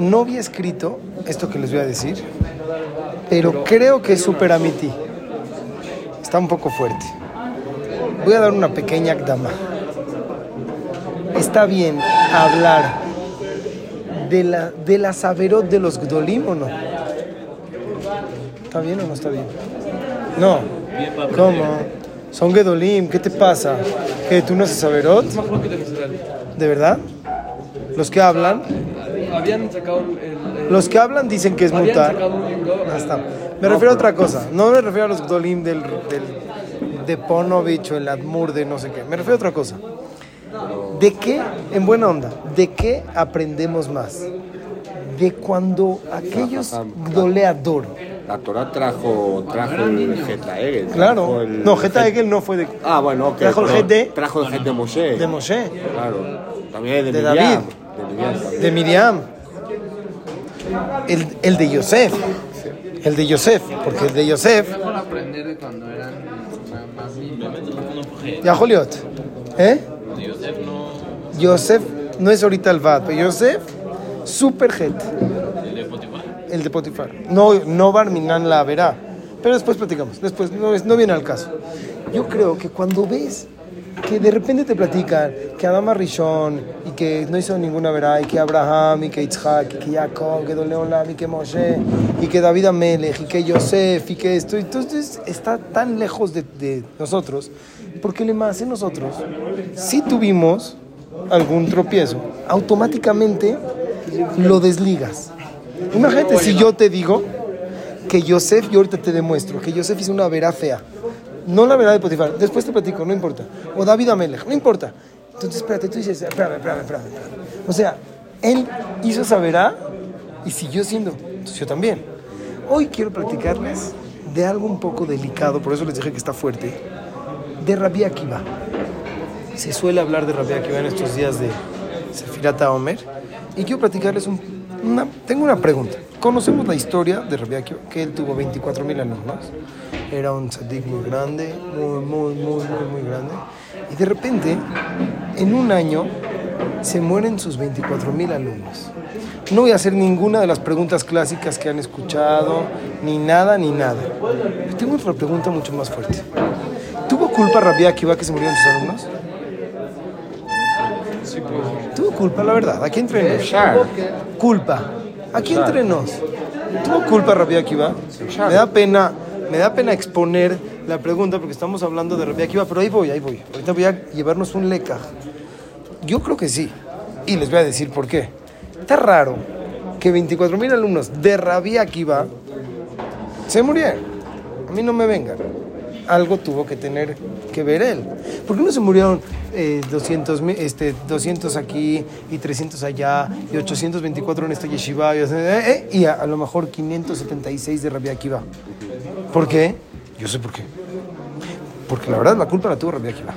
no había escrito esto que les voy a decir, pero creo que es súper amiti. Está un poco fuerte. Voy a dar una pequeña dama. Está bien hablar de la, de la saberot de los gdolim o no. ¿Está bien o no está bien? No. ¿Cómo? Son gedolim, ¿qué te pasa? ¿Que tú no haces saberot? ¿De verdad? Los que hablan, Habían sacado el. el- los que hablan dicen que es mutar. está. Me refiero a otra cosa. No me refiero a los Gdolim del, del, de Ponovich o el Admur de no sé qué. Me refiero a otra cosa. ¿De qué, en buena onda, de qué aprendemos más? De cuando aquellos Gdoleador, La Torah trajo, trajo el Geta Egel. claro, el- no, Geta Egel no fue de, Ah, bueno, ok. Trajo el pero Get de- Trajo el Get de Moshe. de Moshe, Claro. También de, De Miriam. David. De Miriam el, el de Yosef, el de Yosef, porque el de Yosef, ya Joliot, ¿eh? Yosef no. Es ahorita el Vat, pero super gente. El de Potifar. El de Potifar. No, no Barminan la verá. Pero después platicamos. Después, no, es- no viene al caso. Yo creo que cuando ves que de repente te platican que Adama Rishon y que no hizo ninguna verá y que Abraham y que Isaac y que Jacob, que Doleolam y que Moshe y que David Amelech y que Yosef y que esto. Entonces está tan lejos de, nosotros porque le más en nosotros si tuvimos algún tropiezo, automáticamente lo desligas. Imagínate si yo te digo que Yosef, yo ahorita te demuestro, que Yosef hizo una verá fea. No la verá de Potifar, después te platico, no importa. O David Amelech, no importa. Entonces, espérate, tú dices, espérame, espérame, espérame. espérame. O sea, él hizo esa verá y siguió siendo. Entonces yo también. Hoy quiero platicarles de algo un poco delicado, por eso les dije que está fuerte, de Rabbi Akiva. Se suele hablar de Rabbi Akiva en estos días de Sefirata Omer. Y quiero platicarles un, una... Tengo una pregunta. Conocemos la historia de Akiva, que él tuvo 24 mil alumnos. Era un tzadik muy grande, muy, muy, muy, muy, muy grande. Y de repente, en un año, se mueren sus 24 mil alumnos. No voy a hacer ninguna de las preguntas clásicas que han escuchado, ni nada, ni nada. Pero tengo otra pregunta mucho más fuerte. ¿Tuvo culpa Rabbi Akiva que se murieron sus alumnos? Tuvo culpa, la verdad. Aquí entre. Culpa. Aquí entre nos. ¿Tuvo culpa Rabbi Akiva? Me da pena, me da pena exponer la pregunta porque estamos hablando de Rabbi Akiva, pero ahí voy, ahí voy. Ahorita voy a llevarnos un leca. Yo creo que sí. Y les voy a decir por qué. Está raro que 24 mil alumnos de Rabbi Akiva se murieron. A mí no me vengan. Algo tuvo que tener que ver él. ¿Por qué no se murieron eh, 200, mi- este, 200 aquí y 300 allá y 824 en esta yeshiva y, eh, eh, a lo mejor 576 de Rabbi Akiva? ¿Por qué? Yo sé por qué. Porque la verdad la culpa la tuvo Rabbi Akiva.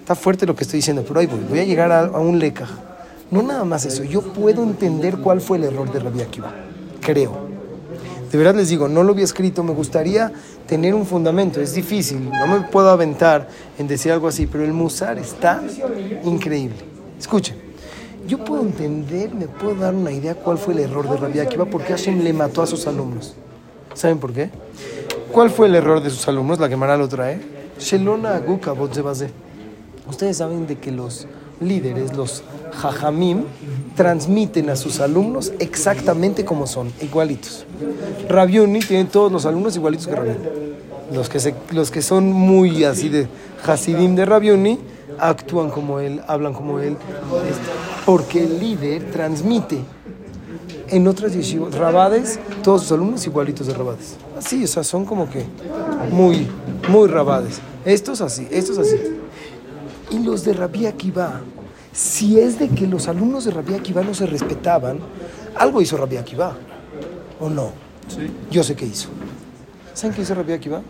Está fuerte lo que estoy diciendo, pero ahí voy. Voy a llegar a, a un leca. No nada más eso. Yo puedo entender cuál fue el error de Rabbi Akiva. Creo. De verdad les digo, no lo había escrito, me gustaría tener un fundamento, es difícil, no me puedo aventar en decir algo así, pero el Musar está increíble. Escuchen, yo puedo entender, me puedo dar una idea cuál fue el error de Rabbi Akiva, porque Hashem le mató a sus alumnos. ¿Saben por qué? ¿Cuál fue el error de sus alumnos? La Gemara lo trae. Shelona Aguka. Ustedes saben de que los líderes, los jajamim, transmiten a sus alumnos exactamente como son, igualitos. Rabiuni tiene todos los alumnos igualitos que Rabiuni. Los que, se- los que son muy así de Hasidim de Rabiuni actúan como él, hablan como él, este, porque el líder transmite en otras yeshivot, Rabades, todos sus alumnos igualitos de Rabades. Así, o sea, son como que muy, muy Rabades. Estos así, estos así. Y los de Rabbi Akiva, si es de que los alumnos de Rabbi Akiva no se respetaban, algo hizo Rabbi Akiva, ¿o no? Yo sé qué hizo. ¿Saben qué hizo Rabbi Akiva?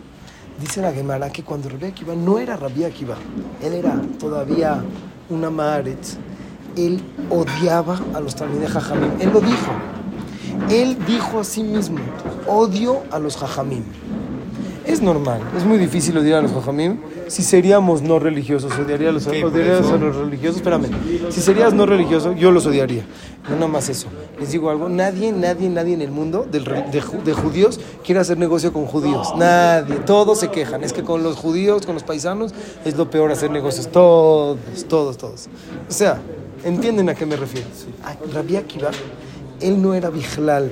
Dice la Gemara que cuando Rabbi Akiva no era Rabbi Akiva, él era todavía una Maaretz, él odiaba a los Talmidei Jajamim. Él lo dijo. Él dijo a sí mismo, odio a los Jajamim. Normal. Es muy difícil odiar a los jajamim. Si seríamos no religiosos, odiaría a los, odiarías a los religiosos. Espérame. Si serías no religioso, yo los odiaría. No nada más eso. Les digo algo. Nadie, nadie, nadie en el mundo de, ju- de judíos quiere hacer negocio con judíos. Nadie. Todos se quejan. Es que con los judíos, con los paisanos, es lo peor hacer negocios. Todos, todos, todos. O sea, ¿entienden a qué me refiero? Ah, Rabbi Akiva, él no era bijlal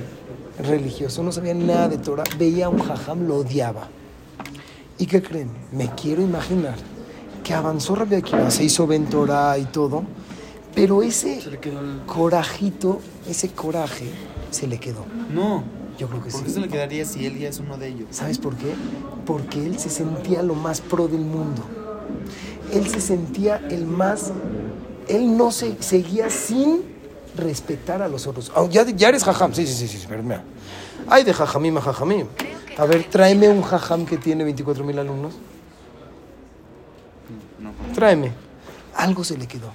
religioso, no sabía nada de Torah. Veía a un jajam, lo odiaba. ¿Y qué creen? Me quiero imaginar que avanzó Rabbi Akiva, se hizo Ben Torah y todo, pero ese el... corajito, ese coraje, se le quedó. No. Yo creo que ¿Por sí. qué se le quedaría si él ya es uno de ellos? ¿Sabes por qué? Porque él se sentía lo más pro del mundo. Él se sentía el más... Él no se seguía sin respetar a los otros. Ah, ya, ya eres jajam, sí, sí, sí, sí, pero mira. Hay de jajamim a jajamim. A ver, tráeme un jajam que tiene 24 mil alumnos. No. Tráeme. Algo se le quedó.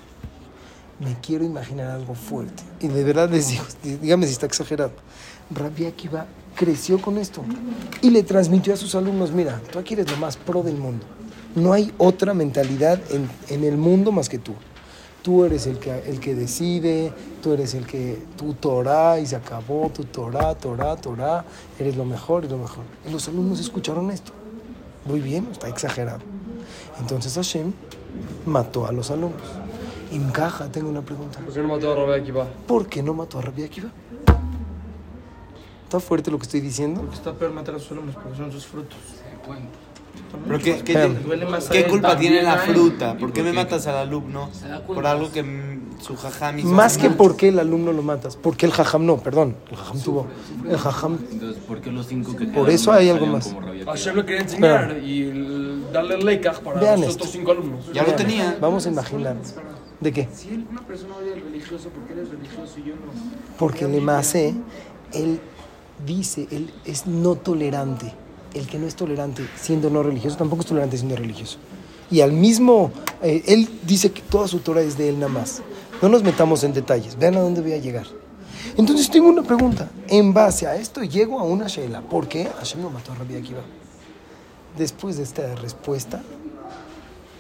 Me quiero imaginar algo fuerte. Y de verdad les digo, dígame si está exagerado. Rabbi Akiva creció con esto y le transmitió a sus alumnos, mira, tú aquí eres lo más pro del mundo. No hay otra mentalidad en, en el mundo más que tú. Tú eres el que, el que decide, tú eres el que, tu Torah y se acabó, tu Torah, Torah, Torah, eres lo mejor y lo mejor. Y los alumnos escucharon esto. Muy bien, está exagerado. Entonces Hashem mató a los alumnos. Encaja, tengo una pregunta. ¿Por qué no mató a Rabbi Akiva? ¿Por qué no mató a Rabbi Akiva? ¿Está fuerte lo que estoy diciendo? Porque está peor matar a sus alumnos porque son sus frutos. ¿Pero qué, qué, más qué culpa tiene la fruta? ¿Por qué me matas al alumno? Por algo que su jajam hizo Más que por qué el alumno lo matas. Porque el jajam no, perdón. El jajam tuvo. El jajam. Entonces, ¿por qué los cinco que Por eso hay algo más. Hashem le quería enseñar y darle el leikach para Vean los otros cinco alumnos. Ya lo tenía. Vamos a imaginar. ¿De qué? Si una persona odia al religioso, ¿por qué eres religioso y yo no? Porque el Emase, él dice, él es no tolerante. El que no es tolerante siendo no religioso, tampoco es tolerante siendo religioso. Y al mismo, eh, él dice que toda su Torah es de él nada más. No nos metamos en detalles, vean a dónde voy a llegar. Entonces tengo una pregunta. En base a esto llego a una Sheila. ¿Por qué Hashem no mató a Rabbi Akiva? Después de esta respuesta,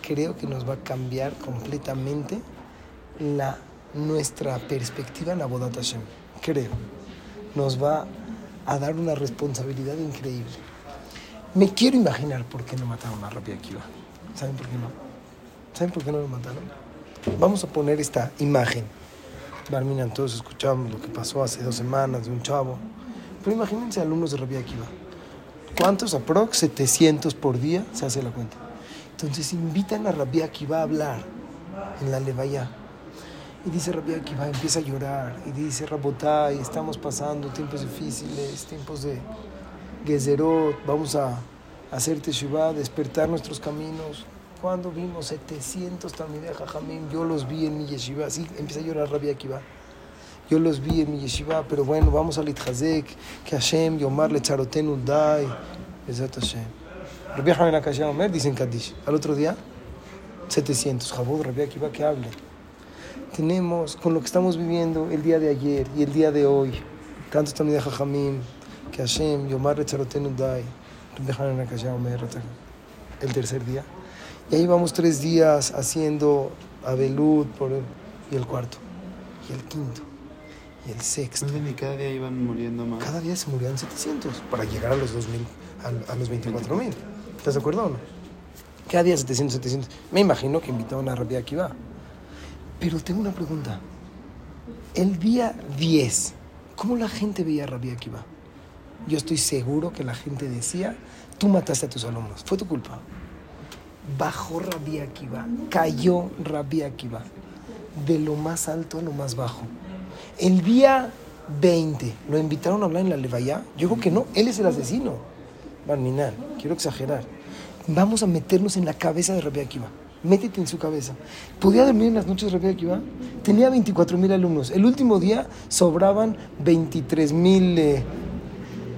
creo que nos va a cambiar completamente la, nuestra perspectiva en Abodat Hashem. Creo. Nos va a dar una responsabilidad increíble. Me quiero imaginar por qué no mataron a Rabbi Akiva. ¿Saben por qué no? ¿Saben por qué no lo mataron? Vamos a poner esta imagen. Barminan, todos escuchamos lo que pasó hace dos semanas de un chavo. Pero imagínense alumnos de Rabbi Akiva. ¿Cuántos aprox? 700 por día, se hace la cuenta. Entonces invitan a Rabbi Akiva a hablar en la Levaya. Y dice Rabbi Akiva, empieza a llorar. Y dice, Rabotai, estamos pasando tiempos difíciles, tiempos de Gezerot, vamos a hacer Teshuvah, despertar nuestros caminos. Cuando vimos 700 Talmidei Jajamim, yo los vi en mi yeshiva. Así empieza a llorar Rabbi Akiva. Yo los vi en mi yeshiva, pero bueno, vamos al Itchazek, que Hashem, Yomar, Lecharotenu, Dai, Bezat Hashem. Rabbi Hanan Akashia Omer, dicen Kaddish. Al otro día, 700. Jabod, Rabbi Akiva, que hable. Tenemos, con lo que estamos viviendo el día de ayer y el día de hoy, tantos también de Jajamim, que Hashem, Yomar, Dai, el tercer día. Y ahí vamos tres días haciendo Abelud por el, y el cuarto, y el quinto, y el sexto. Ni cada día iban muriendo más. Cada día se morían 700 para llegar a los 2000, a, a los 24 mil. ¿Estás de acuerdo o no? Cada día 700, 700. Me imagino que invitaban a Rabbi Akiva. Pero tengo una pregunta. El día 10, ¿cómo la gente veía a Rabbi Akiva? Yo estoy seguro que la gente decía, tú mataste a tus alumnos, fue tu culpa. Bajó Rabbi Akiva, cayó Rabbi Akiva, de lo más alto a lo más bajo. El día 20, ¿lo invitaron a hablar en la Levaya? Yo creo que no, él es el asesino. Barminan, quiero exagerar. Vamos a meternos en la cabeza de Rabbi Akiva. Métete en su cabeza. ¿Podía dormir en las noches Rabbi Akiva? Tenía 24 mil alumnos. El último día sobraban 23 mil, eh,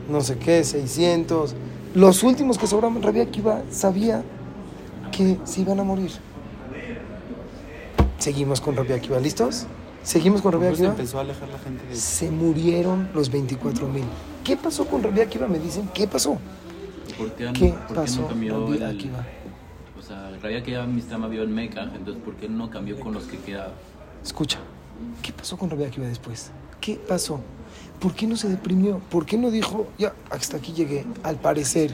no sé qué, 600. Los últimos que sobraban, Rabbi Akiva sabía que se iban a morir. Seguimos con Rabbi Akiva. ¿Listos? Seguimos con Rabbi Después Akiva. empezó a alejar la gente de Se murieron los 24 mil. ¿Qué pasó con Rabbi Akiva? Me dicen, ¿qué pasó? ¿Por qué, no- ¿Qué por qué pasó? no cambió Rabbi el, Akiva? O sea, Rabia que ya Mistama vio en Meca, entonces ¿por qué no cambió con los que quedaban? Escucha, ¿qué pasó con Rabbi Akiva después? ¿Qué pasó? ¿Por qué no se deprimió? ¿Por qué no dijo, ya, hasta aquí llegué? Al parecer,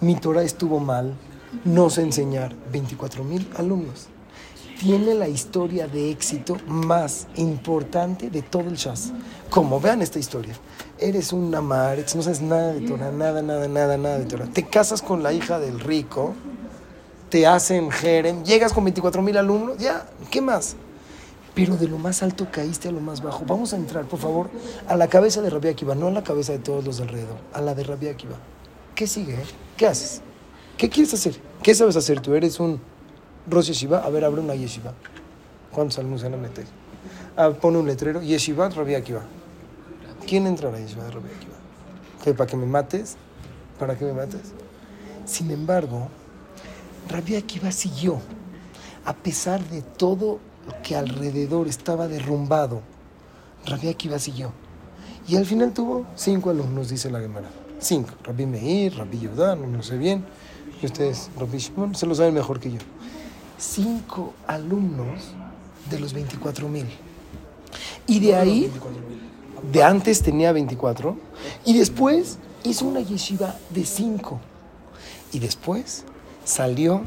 mi Torah estuvo mal, no sé enseñar 24 mil alumnos. Tiene la historia de éxito más importante de todo el Shas. Como vean esta historia, eres un Amaretz, no sabes nada de Torah, nada, nada, nada, nada de Torah. Te casas con la hija del rico, te hacen Jerem, llegas con 24 mil alumnos, ya, ¿qué más? Pero de lo más alto caíste a lo más bajo. Vamos a entrar, por favor, a la cabeza de Rabbi Akiva, no a la cabeza de todos los de alrededor, a la de Rabbi Akiva. ¿Qué sigue? eh? ¿Qué haces? ¿Qué quieres hacer? ¿Qué sabes hacer? Tú eres un Rosh Yeshiva. A ver, abre una Yeshiva. ¿Cuántos alumnos van a meter? Ah, pone un letrero. Yeshiva, Rabbi Akiva. ¿Quién entra a la Yeshiva de Rabbi Akiva? ¿Qué, ¿Para que me mates? ¿Para que me mates? Sin embargo, Rabbi Akiva siguió, a pesar de todo lo que alrededor estaba derrumbado. Rabbi Akiva siguió. Y al final tuvo cinco alumnos, dice la Gemara. Cinco. Rabbi Meir, Rabbi Yudá, no, no sé bien. Y ustedes, Rabbi Shimon, se lo saben mejor que yo. Cinco alumnos de los 24 mil. Y de ahí, de antes tenía 24, y después hizo una yeshiva de cinco. Y después salió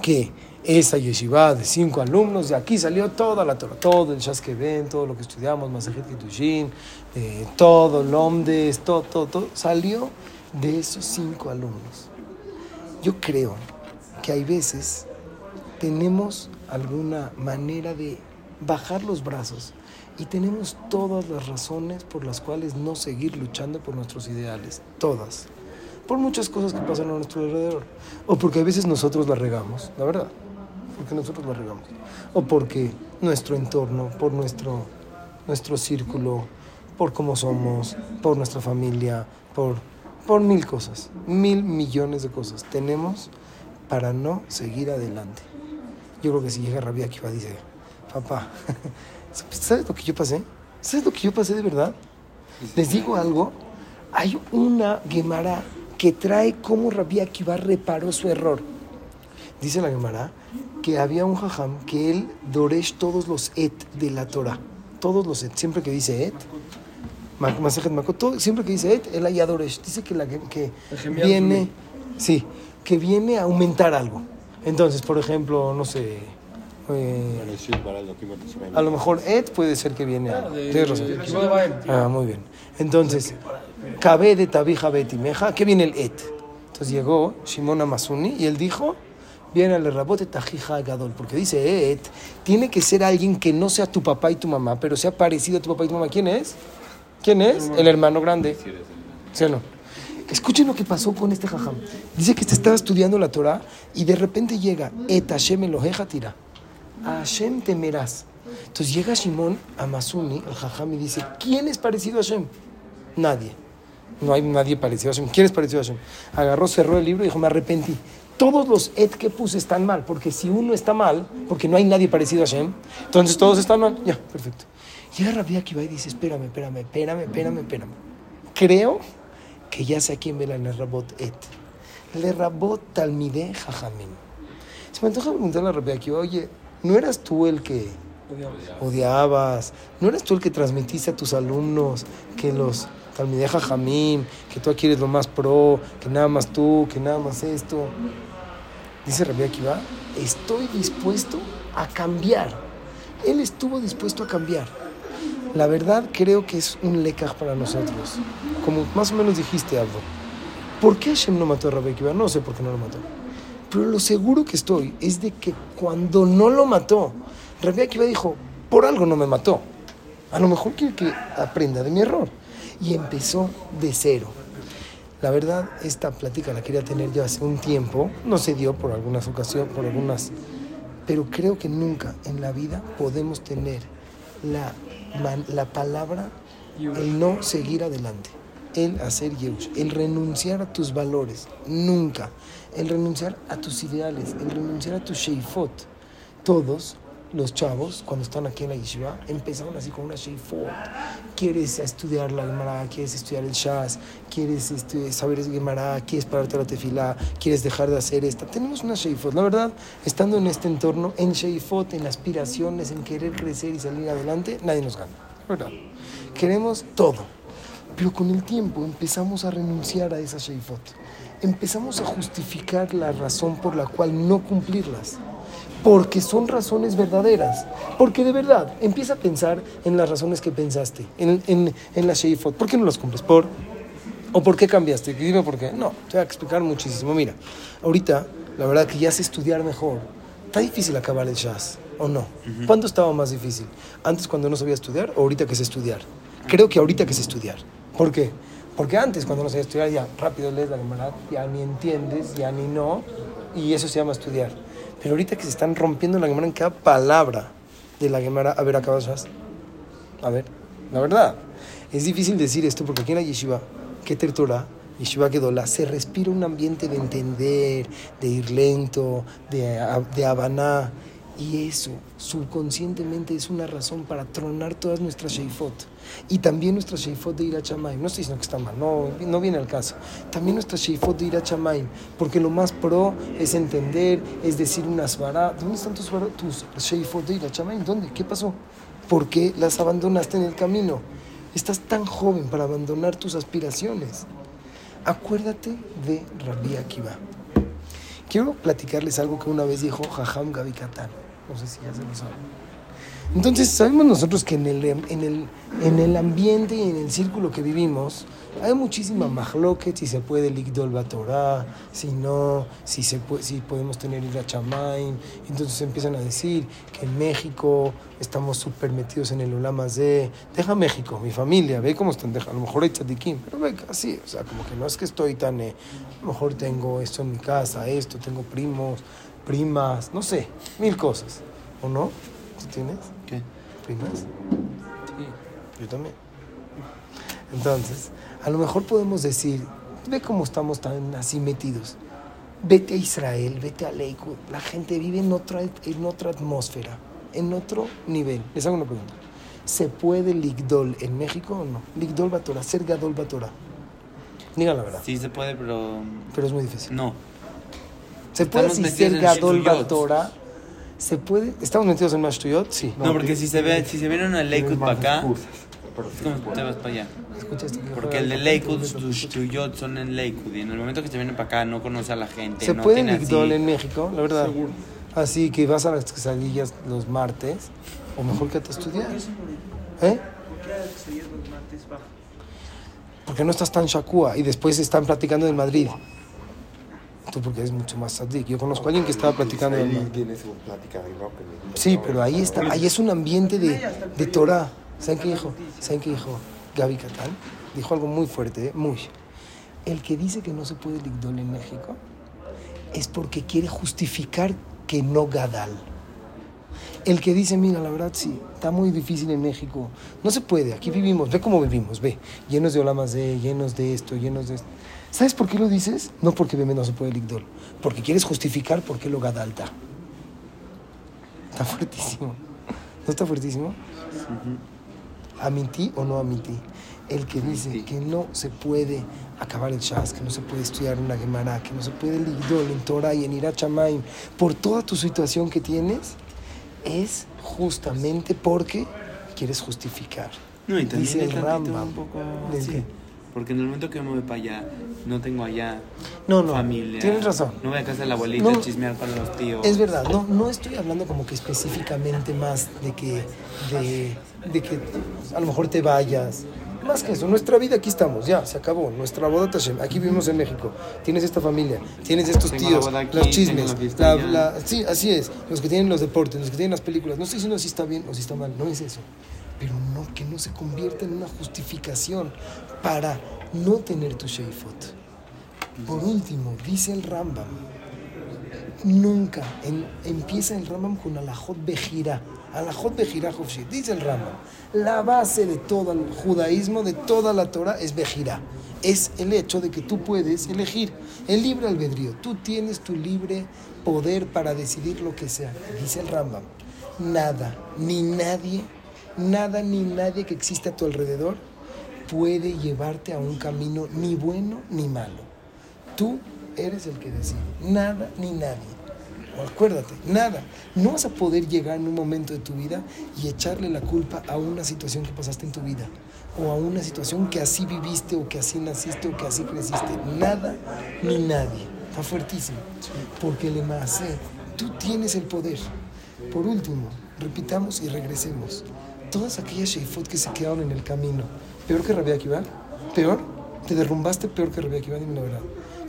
que esa yeshiva de cinco alumnos, de aquí salió toda la Torah, todo el Shaskeven, todo lo que estudiamos, Masajet Kitushin, eh, todo el Omdes, todo, todo, todo, salió de esos cinco alumnos. Yo creo que hay veces tenemos alguna manera de bajar los brazos y tenemos todas las razones por las cuales no seguir luchando por nuestros ideales, todas por muchas cosas que pasan a nuestro alrededor. O porque a veces nosotros la regamos, la verdad. Porque nosotros la regamos. O porque nuestro entorno, por nuestro, nuestro círculo, por cómo somos, por nuestra familia, por, por mil cosas, mil millones de cosas tenemos para no seguir adelante. Yo creo que si llega Rabia Akiva dice, papá, ¿sabes lo que yo pasé? ¿Sabes lo que yo pasé de verdad? Les digo algo, hay una Gemara que trae cómo Rabbi Akiva reparó su error. Dice la Gemara que había un jajam que él doresh todos los et de la Torah. Todos los et. Siempre que dice et, Ma- Masejet Makot, todo- siempre que dice et, él ahí doresh. Dice que, la, que viene, sí, que viene a aumentar algo. Entonces, por ejemplo, no sé, eh, a lo mejor et puede ser que viene a... Baem. Ah, muy bien. Entonces, Cabe de Tabija Betimeja, ¿qué viene el et? Entonces llegó Shimon Amasuni y él dijo, viene el rabote Tajija Gadol, porque dice et, tiene que ser alguien que no sea tu papá y tu mamá, pero sea parecido a tu papá y tu mamá. ¿Quién es? ¿Quién es? El hermano grande. ¿Sí o no? Escuchen lo que pasó con este jajam. Dice que te estaba estudiando la Torah y de repente llega et Hashem Eloheja tira. A Hashem temerás. Entonces llega Shimon a Masuni, el jajam, y dice, ¿quién es parecido a Hashem? Nadie. No hay nadie parecido a Hashem. ¿Quién es parecido a Hashem? Agarró, cerró el libro y dijo, me arrepentí. Todos los et que puse están mal, porque si uno está mal, porque no hay nadie parecido a Hashem, entonces todos están mal. Ya, perfecto. Llega Rabbi Akiva y dice, espérame, espérame, espérame, espérame, espérame. Creo que ya sé a quién ve la Lerabot et. Lerabot talmide jajamim. Se me antoja preguntarle a Rabbi Akiva, oye, ¿no eras tú el que odiabas? ¿No eras tú el que transmitiste a tus alumnos que los talmideh jajamim, que tú aquí eres lo más pro, que nada más tú, que nada más esto? Dice Rabbi Akiva, estoy dispuesto a cambiar. Él estuvo dispuesto a cambiar. La verdad creo que es un lecaj para nosotros. Como más o menos dijiste, Aldo. ¿Por qué Hashem no mató a Rabbi Akiva? No sé por qué no lo mató. Pero lo seguro que estoy es de que cuando no lo mató, Rabbi Akiva dijo, por algo no me mató. A lo mejor quiere que aprenda de mi error. Y empezó de cero. La verdad, esta plática la quería tener ya hace un tiempo. No se dio por algunas ocasiones, por algunas. Pero creo que nunca en la vida podemos tener la, la palabra, el no seguir adelante, el hacer yesh, el renunciar a tus valores. Nunca. El renunciar a tus ideales, el renunciar a tus sheifot. Todos los chavos, cuando están aquí en la yeshiva, empezaron así con una sheifot. Quieres estudiar la Gemara, quieres estudiar el Shas, quieres estu- saber Gemara, quieres pararte la tefilá, quieres dejar de hacer esta. Tenemos una sheifot. La verdad, estando en este entorno, en sheifot, en aspiraciones, en querer crecer y salir adelante, nadie nos gana. Verdad. Queremos todo. Pero con el tiempo empezamos a renunciar a esas sheifot. Empezamos a justificar la razón por la cual no cumplirlas. Porque son razones verdaderas. Porque de verdad, empieza a pensar en las razones que pensaste, en, en, en la sheifot. ¿Por qué no las cumples? ¿Por? ¿O por qué cambiaste? Dime por qué. No, te voy a explicar muchísimo. Mira, ahorita, la verdad que ya sé estudiar mejor. Está difícil acabar el jazz, ¿o no? ¿Cuándo estaba más difícil? ¿Antes cuando no sabía estudiar o ahorita que sé estudiar? Creo que ahorita que sé estudiar. ¿Por qué? Porque antes cuando no sabía estudiar ya rápido lees la Gemara, ya ni entiendes, ya ni no, y eso se llama estudiar. Pero ahorita que se están rompiendo la Gemara en cada palabra de la Gemara, a ver, acabas jazz. A ver, la verdad, es difícil decir esto porque aquí en la yeshiva, que Torah, yeshiva Gedolah, se respira un ambiente de entender, de ir lento, de, de. Y eso, subconscientemente, es una razón para tronar todas nuestras sheifot. Y también nuestra sheifot de ir a. No estoy diciendo que está mal, no, no viene al caso. También nuestra sheifot de ir a. Porque lo más pro es entender, es decir una svara. ¿Dónde están tus, tus sheifot de ir a Chamaim? ¿Dónde? ¿Qué pasó? ¿Por qué las abandonaste en el camino? Estás tan joven para abandonar tus aspiraciones. Acuérdate de Rabbi Akiva. Quiero platicarles algo que una vez dijo Jajam Gabi Katan. No sé si ya se lo saben. Entonces, sabemos nosotros que en el, en el, en el ambiente y en el círculo que vivimos hay muchísima mahloket, si se puede Ligdol Batorá, si no, si, se puede, si podemos tener Ira Chamaim. Entonces empiezan a decir que en México estamos súper metidos en el Ulama de Deja México, mi familia, ve cómo están, deja, a lo mejor hay tzadikim, pero ve así, o sea, como que no es que estoy tan, eh, a lo mejor tengo esto en mi casa, esto, tengo primos, primas, no sé, mil cosas, ¿o no? ¿Tú tienes? ¿Qué? ¿Primas? Sí. Yo también. Entonces, a lo mejor podemos decir, ve cómo estamos tan así metidos. Vete a Israel, vete a Lakewood. La gente vive en otra, en otra atmósfera, en otro nivel. Les hago una pregunta. ¿Se puede Ligdol en México o no? Ligdol Batora, ser Gadol Batora. Digan la verdad, Sí se puede, pero pero es muy difícil. no. ¿Se puede en Gadol. Batora? ¿Se puede? ¿Estamos metidos en Mashtuyot? Sí. No, porque si se ve, si se viene de Lakewood para acá, es como te vas para allá. Que Porque el de Lakewood, papel. Shtuyot son en Lakewood. Y en el momento que se viene para acá, no conoce a la gente. ¿Se no puede tiene así- en México? La verdad. Así que vas a las quesadillas los martes, o mejor que te estudiar. ¿Eh? Porque no estás tan shakua y después están platicando del Madrid. Tú porque eres mucho más sadik. Yo conozco a alguien que estaba platicando del Madrid. Tienes plática de rock. Sí, pero ahí está, ahí es un ambiente de, de Torah. ¿Saben qué dijo? ¿Saben qué dijo Gaby Catán? Dijo algo muy fuerte, ¿eh? muy. El que dice que no se puede ligdol en México es porque quiere justificar que no gadal. El que dice, mira, la verdad sí, está muy difícil en México. No se puede, aquí vivimos, ve cómo vivimos, ve. Llenos de olamas de, llenos de esto, llenos de esto. ¿Sabes por qué lo dices? No porque bebé no se puede ligdol, porque quieres justificar por qué lo gadalta. Está fuertísimo. ¿No está fuertísimo? ¿Amití o no amití? El que dice que no se puede acabar el Shas, que no se puede estudiar una Gemara, que no se puede Ligdol en Torah y en Irachamaim, por toda tu situación que tienes, es justamente porque quieres justificar. No, y también Dice el Rambam. un poco ¿De así. Porque en el momento que yo me voy para allá, no tengo allá No, no, familia. tienes razón. No voy a casa de la abuelita No. a chismear con los tíos. Es verdad, no, no estoy hablando como que específicamente más de que, de, de que a lo mejor te vayas. Más que eso, nuestra vida aquí estamos, ya, se acabó. Nuestra boda Tashem, aquí vivimos en México. Tienes esta familia, tienes estos Tengo tíos, aquí, los chismes. la la- la- sí, así es. Los que tienen los deportes, los que tienen las películas. No estoy diciendo si está bien o si está mal, no es eso. Pero no, que no se convierta en una justificación para no tener tu Sheifot. Por último, dice el Rambam, nunca empieza el Rambam con alajot bejira. Alajot bejira Hofshit. Dice el Rambam, la base de todo el judaísmo, de toda la Torah, es bejira. Es el hecho de que tú puedes elegir el libre albedrío. Tú tienes tu libre poder para decidir lo que sea. Dice el Rambam, nada, ni nadie, nada ni nadie que existe a tu alrededor puede llevarte a un camino ni bueno ni malo. Tú eres el que decide, nada ni nadie. Acuérdate, nada. No vas a poder llegar en un momento de tu vida y echarle la culpa a una situación que pasaste en tu vida o a una situación que así viviste o que así naciste o que así creciste. Nada ni nadie. Está fuertísimo. Porque le más tú tienes el poder. Por último, repitamos y regresemos. Todas aquellas sheifot que se quedaron en el camino, peor que Rabia Akiva, peor, te derrumbaste peor que Rabia Akiva, dime la verdad.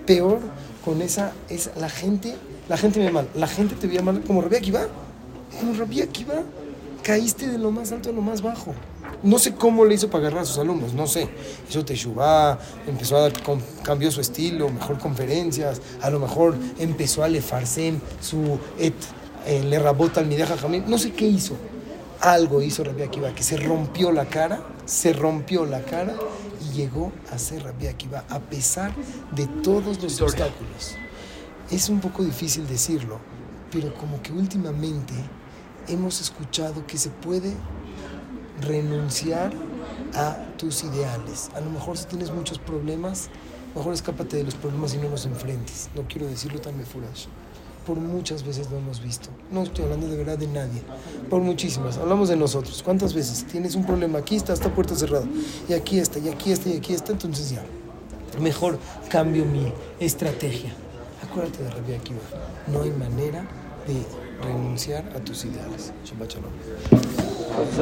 Peor con esa, esa, la gente, la gente me mal, la gente te veía mal como Rabia Akiva, como Rabia Akiva, caíste de lo más alto a lo más bajo. No sé cómo le hizo para agarrar a sus alumnos, no sé. Hizo Teshuvah, empezó a dar, cambió su estilo, mejor conferencias, a lo mejor empezó a lefarsen su et, eh, le rabota al mideja jamín, no sé qué hizo. Algo hizo Rabbi Akiva, que se rompió la cara, se rompió la cara y llegó a ser Rabbi Akiva a pesar de todos los obstáculos. Es un poco difícil decirlo, pero como que últimamente hemos escuchado que se puede renunciar a tus ideales. A lo mejor si tienes muchos problemas, mejor escápate de los problemas y no los enfrentes. No quiero decirlo tan foolish. Por muchas veces lo hemos visto. No estoy hablando de verdad de nadie. Por muchísimas. Hablamos de nosotros. ¿Cuántas veces tienes un problema? Aquí está esta puerta cerrada. Y aquí está, y aquí está, y aquí está. Entonces ya. Mejor cambio mi estrategia. Acuérdate de Rabbi Akiva. No hay manera de renunciar a tus ideales. Shabbat.